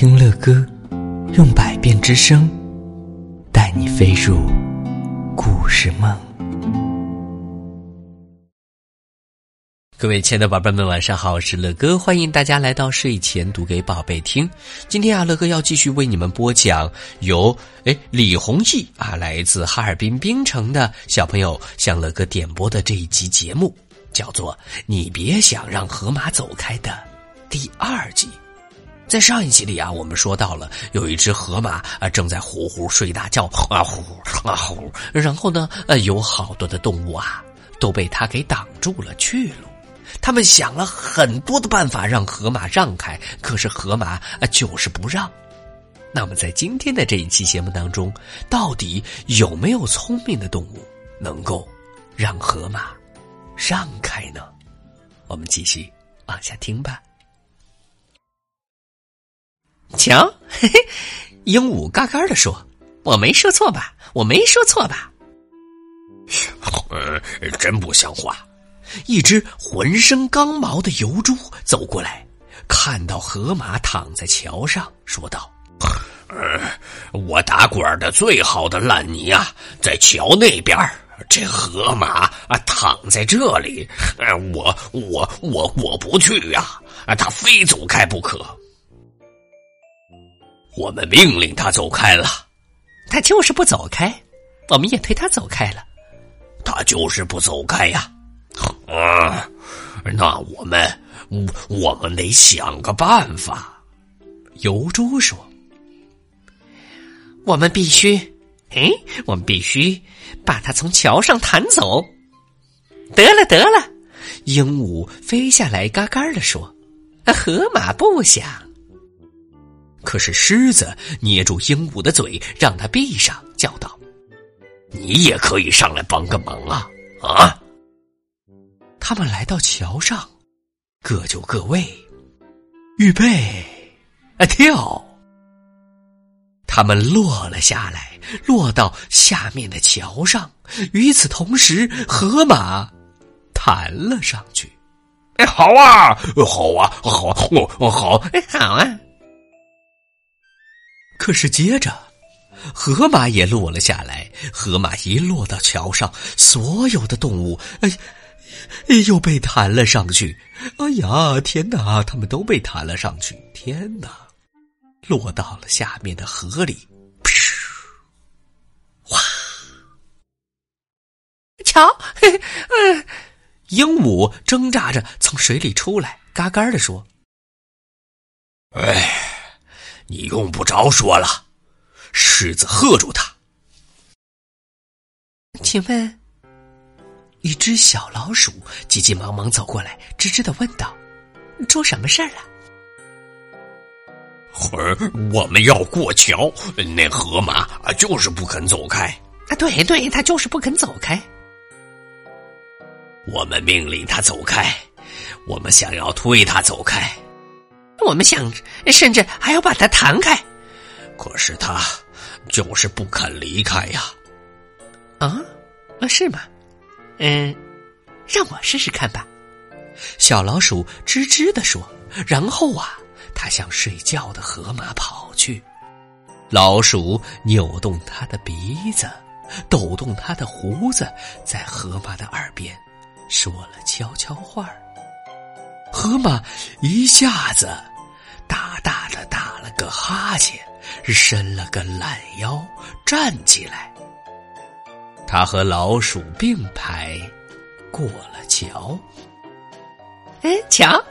听乐歌，用百变之声，带你飞入故事梦。各位亲爱的宝贝们，晚上好，我是乐哥，欢迎大家来到睡前读给宝贝听。今天啊，乐哥要继续为你们播讲由哎李弘毅啊来自哈尔滨冰城的小朋友向乐哥点播的这一集节目，叫做《你别想让河马走开》的第二集。在上一集里啊，我们说到了有一只河马啊正在呼呼睡大觉啊呼啊呼，然后呢呃有好多的动物啊都被它给挡住了去路。他们想了很多的办法让河马让开，可是河马啊就是不让。那么在今天的这一期节目当中，到底有没有聪明的动物能够让河马让开呢？我们继续往下听吧。瞧，嘿嘿，鹦鹉嘎嘎的说：“我没说错吧？我没说错吧？” 呃，真不像话。一只浑身刚毛的油猪走过来，看到河马躺在桥上，说道：“呃，我打滚的最好的烂泥啊，在桥那边这河马啊躺在这里，呃，我我我过不去呀！啊，他非走开不可。我们命令他走开了，他就是不走开，我们也推他走开了，他就是不走开呀。”啊，那我们我们得想个办法。油猪说：“我们必须，哎，我们必须把它从桥上弹走。”得了，得了，鹦鹉飞下来，嘎嘎的说：“河马不想。”可是狮子捏住鹦鹉的嘴，让它闭上，叫道：“你也可以上来帮个忙啊！啊！”他们来到桥上，各就各位，预备，啊跳！他们落了下来，落到下面的桥上。与此同时，河马弹了上去。哎，好啊，好啊，好，我好，哎，好啊。可是接着，河马也落了下来。河马一落到桥上，所有的动物，哎。又被弹了上去！哎呀，天哪！他们都被弹了上去！天哪！落到了下面的河里，噗！哇！瞧，嗯，鹦鹉挣扎着从水里出来，嘎嘎的说：“哎，你用不着说了。”狮子喝住他：“请问？”一只小老鼠急急忙忙走过来，吱吱的问道：“出什么事儿了？”“儿，我们要过桥，那河马啊就是不肯走开。”“啊，对对，他就是不肯走开。”“我们命令他走开，我们想要推他走开，我们想甚至还要把它弹开，可是他就是不肯离开呀。”“啊，啊是吗？”嗯，让我试试看吧。小老鼠吱吱的说，然后啊，它向睡觉的河马跑去。老鼠扭动它的鼻子，抖动它的胡子，在河马的耳边说了悄悄话河马一下子大大的打了个哈欠，伸了个懒腰，站起来。他和老鼠并排过了桥。哎，瞧！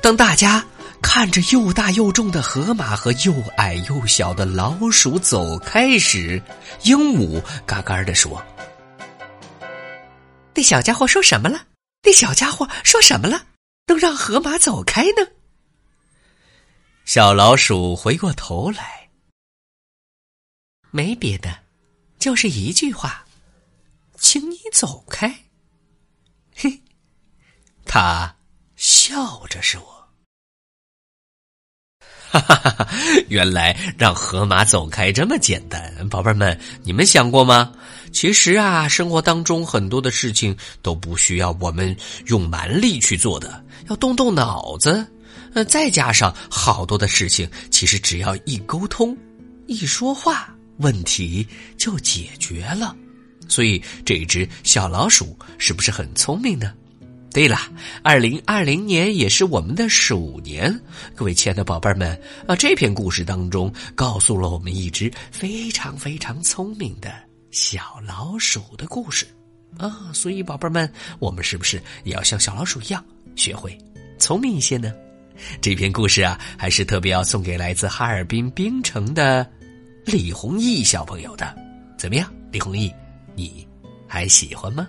当大家看着又大又重的河马和又矮又小的老鼠走开时，鹦鹉嘎嘎的说：“那小家伙说什么了？那小家伙说什么了？能让河马走开呢？”小老鼠回过头来，没别的。就是一句话，请你走开。嘿，他笑着说：“哈哈哈原来让河马走开这么简单，宝贝们，你们想过吗？其实啊，生活当中很多的事情都不需要我们用蛮力去做的，要动动脑子。呃，再加上好多的事情，其实只要一沟通、一说话，问题就解决了。所以这一只小老鼠是不是很聪明呢？对了，二零二零年也是我们的鼠年，各位亲爱的宝贝儿们啊，这篇故事当中告诉了我们一只非常非常聪明的小老鼠的故事啊，所以宝贝儿们，我们是不是也要像小老鼠一样学会聪明一些呢？这篇故事啊，还是特别要送给来自哈尔滨冰城的李弘毅小朋友的，怎么样，李弘毅，你还喜欢吗？